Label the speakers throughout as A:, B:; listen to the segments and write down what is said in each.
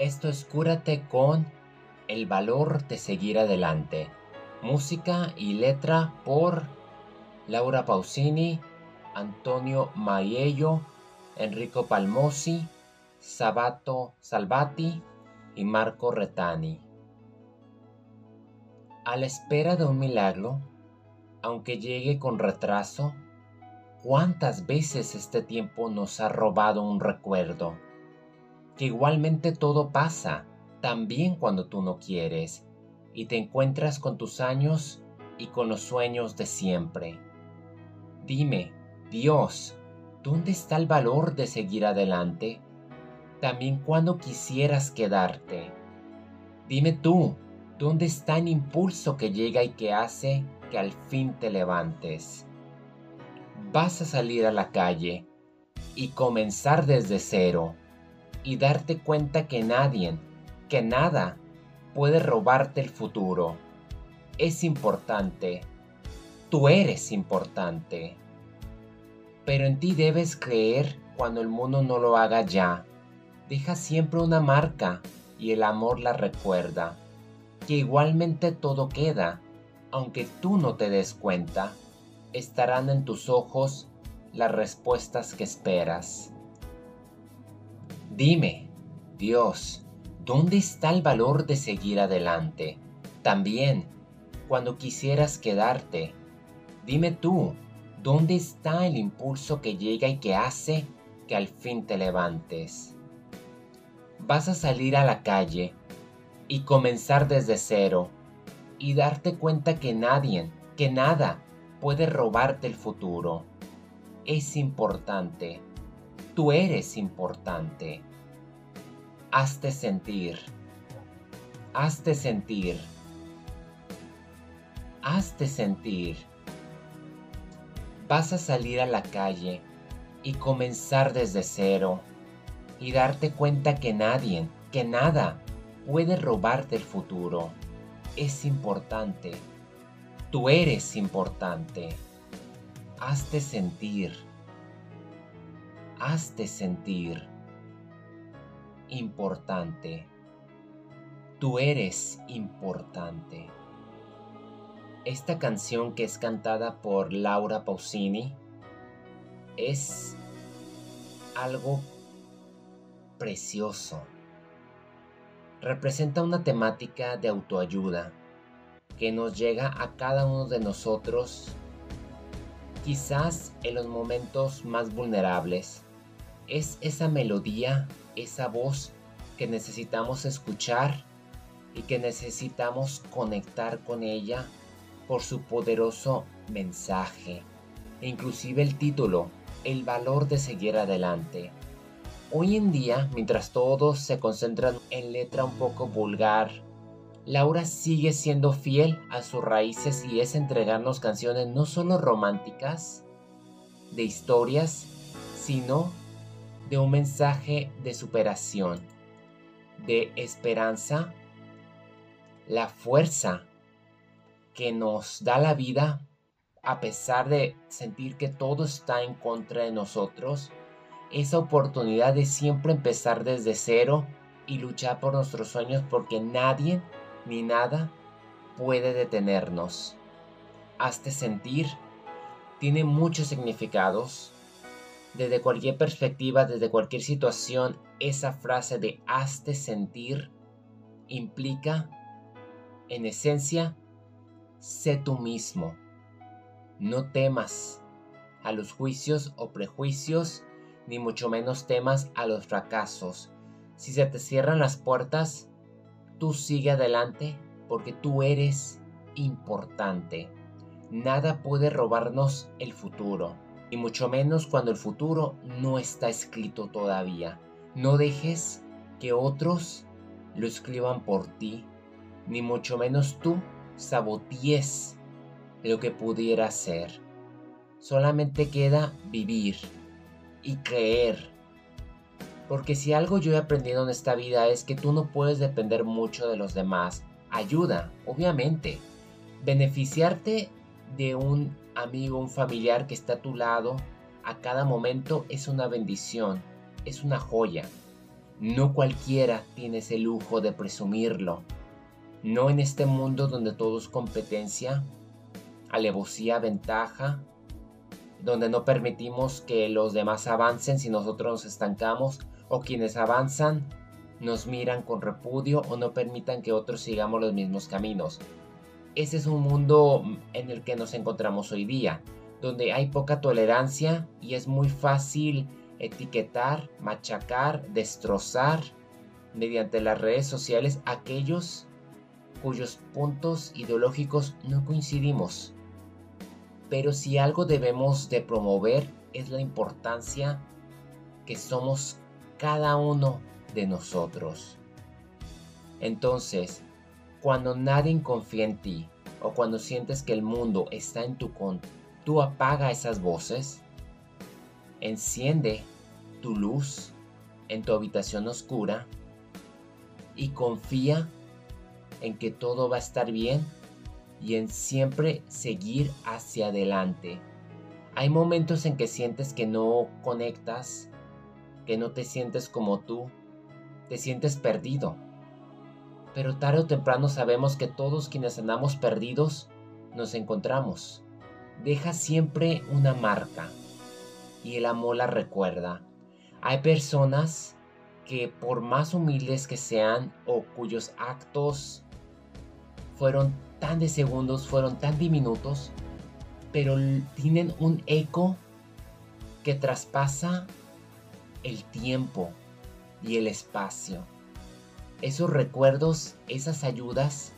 A: Esto es Cúrate con El valor de seguir adelante. Música y letra por Laura Pausini, Antonio Maiello, Enrico Palmosi, Sabato Salvati y Marco Retani. A la espera de un milagro, aunque llegue con retraso, ¿cuántas veces este tiempo nos ha robado un recuerdo? Que igualmente todo pasa, también cuando tú no quieres, y te encuentras con tus años y con los sueños de siempre. Dime, Dios, ¿dónde está el valor de seguir adelante? También cuando quisieras quedarte. Dime tú, ¿dónde está el impulso que llega y que hace que al fin te levantes? Vas a salir a la calle y comenzar desde cero y darte cuenta que nadie, que nada puede robarte el futuro. Es importante. Tú eres importante. Pero en ti debes creer cuando el mundo no lo haga ya. Deja siempre una marca y el amor la recuerda. Que igualmente todo queda, aunque tú no te des cuenta, estarán en tus ojos las respuestas que esperas. Dime, Dios, ¿dónde está el valor de seguir adelante? También, cuando quisieras quedarte, dime tú, ¿dónde está el impulso que llega y que hace que al fin te levantes? Vas a salir a la calle y comenzar desde cero y darte cuenta que nadie, que nada puede robarte el futuro. Es importante. Tú eres importante. Hazte sentir. Hazte sentir. Hazte sentir. Vas a salir a la calle y comenzar desde cero y darte cuenta que nadie, que nada puede robarte el futuro. Es importante. Tú eres importante. Hazte sentir. Hazte sentir. Importante. Tú eres importante. Esta canción que es cantada por Laura Pausini es algo precioso. Representa una temática de autoayuda que nos llega a cada uno de nosotros, quizás en los momentos más vulnerables. Es esa melodía, esa voz que necesitamos escuchar y que necesitamos conectar con ella por su poderoso mensaje. Inclusive el título, El valor de seguir adelante. Hoy en día, mientras todos se concentran en letra un poco vulgar, Laura sigue siendo fiel a sus raíces y es entregarnos canciones no solo románticas, de historias, sino de un mensaje de superación, de esperanza, la fuerza que nos da la vida a pesar de sentir que todo está en contra de nosotros esa oportunidad de siempre empezar desde cero y luchar por nuestros sueños porque nadie ni nada puede detenernos. Hazte sentir tiene muchos significados. Desde cualquier perspectiva, desde cualquier situación, esa frase de hazte sentir implica, en esencia, sé tú mismo. No temas a los juicios o prejuicios ni mucho menos temas a los fracasos. Si se te cierran las puertas, tú sigue adelante porque tú eres importante. Nada puede robarnos el futuro, y mucho menos cuando el futuro no está escrito todavía. No dejes que otros lo escriban por ti, ni mucho menos tú sabotees lo que pudiera ser. Solamente queda vivir y creer. Porque si algo yo he aprendido en esta vida es que tú no puedes depender mucho de los demás. Ayuda, obviamente. Beneficiarte de un amigo, un familiar que está a tu lado a cada momento es una bendición, es una joya. No cualquiera tiene ese lujo de presumirlo. No en este mundo donde todo es competencia, alevosía, ventaja, donde no permitimos que los demás avancen si nosotros nos estancamos, o quienes avanzan nos miran con repudio o no permitan que otros sigamos los mismos caminos. Ese es un mundo en el que nos encontramos hoy día, donde hay poca tolerancia y es muy fácil etiquetar, machacar, destrozar mediante las redes sociales aquellos cuyos puntos ideológicos no coincidimos. Pero si algo debemos de promover es la importancia que somos cada uno de nosotros. Entonces, cuando nadie confía en ti o cuando sientes que el mundo está en tu contra, tú apaga esas voces, enciende tu luz en tu habitación oscura y confía en que todo va a estar bien y en siempre seguir hacia adelante. Hay momentos en que sientes que no conectas, que no te sientes como tú, te sientes perdido. Pero tarde o temprano sabemos que todos quienes andamos perdidos nos encontramos. Deja siempre una marca y el amor la recuerda. Hay personas que por más humildes que sean o cuyos actos fueron tan de segundos, fueron tan diminutos, pero tienen un eco que traspasa el tiempo y el espacio. Esos recuerdos, esas ayudas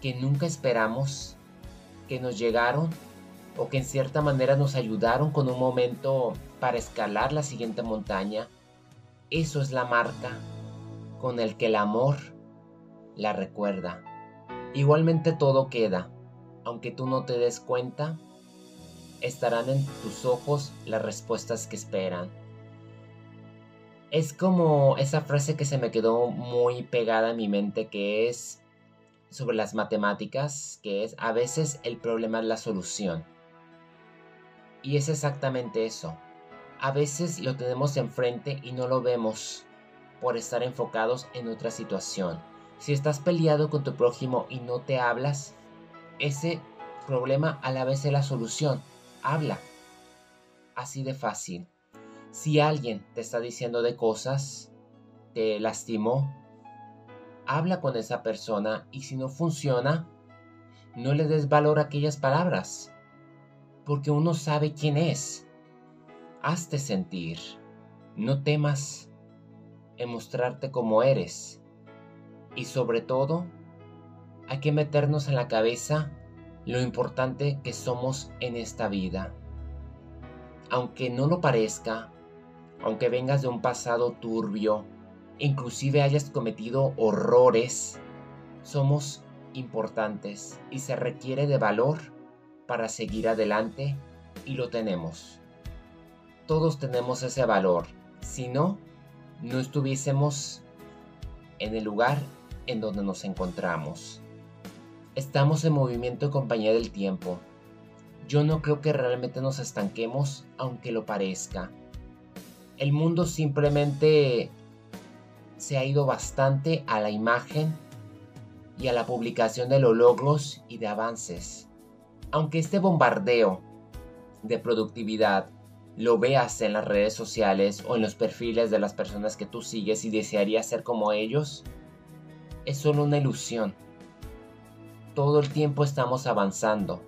A: que nunca esperamos, que nos llegaron o que en cierta manera nos ayudaron con un momento para escalar la siguiente montaña, eso es la marca con el que el amor la recuerda. Igualmente todo queda, aunque tú no te des cuenta, estarán en tus ojos las respuestas que esperan. Es como esa frase que se me quedó muy pegada en mi mente que es sobre las matemáticas, que es a veces el problema es la solución. Y es exactamente eso. A veces lo tenemos enfrente y no lo vemos por estar enfocados en otra situación. Si estás peleado con tu prójimo y no te hablas, ese problema a la vez es la solución. Habla. Así de fácil. Si alguien te está diciendo de cosas, te lastimó, habla con esa persona y si no funciona, no le des valor a aquellas palabras, porque uno sabe quién es. Hazte sentir. No temas en mostrarte como eres y sobre todo, hay que meternos en la cabeza lo importante que somos en esta vida. Aunque no lo parezca, aunque vengas de un pasado turbio, inclusive hayas cometido horrores, somos importantes y se requiere de valor para seguir adelante y lo tenemos. Todos tenemos ese valor, si no, no estuviésemos en el lugar en donde nos encontramos. Estamos en movimiento en compañía del tiempo. Yo no creo que realmente nos estanquemos, aunque lo parezca. El mundo simplemente se ha ido bastante a la imagen y a la publicación de los logros y de avances. Aunque este bombardeo de productividad lo veas en las redes sociales o en los perfiles de las personas que tú sigues y desearías ser como ellos, es solo una ilusión. Todo el tiempo estamos avanzando.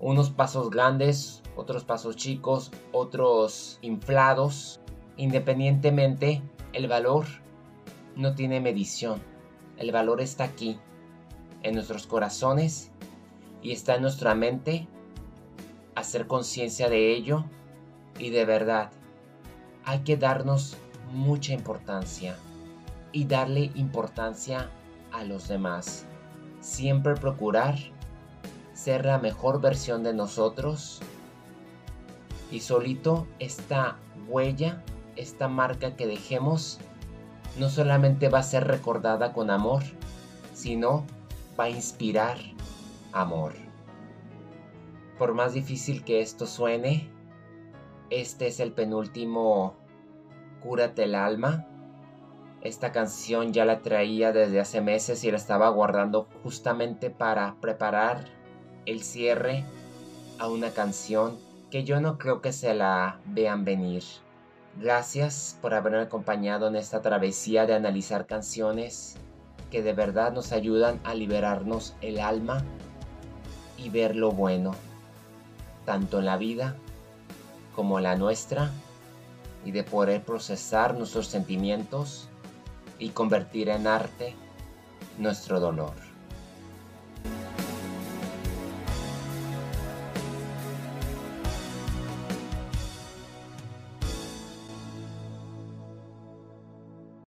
A: Unos pasos grandes, otros pasos chicos, otros inflados. Independientemente, el valor no tiene medición. El valor está aquí, en nuestros corazones y está en nuestra mente hacer conciencia de ello y de verdad hay que darnos mucha importancia y darle importancia a los demás. Siempre procurar ser la mejor versión de nosotros y solito esta huella, esta marca que dejemos, no solamente va a ser recordada con amor, sino va a inspirar amor. Por más difícil que esto suene, este es el penúltimo Cúrate el alma Esta canción ya la traía desde hace meses y la estaba guardando justamente para preparar el cierre a una canción que yo no creo que se la vean venir. Gracias por haberme acompañado en esta travesía de analizar canciones que de verdad nos ayudan a liberarnos el alma y ver lo bueno, tanto en la vida como la nuestra, y de poder procesar nuestros sentimientos y convertir en arte nuestro dolor.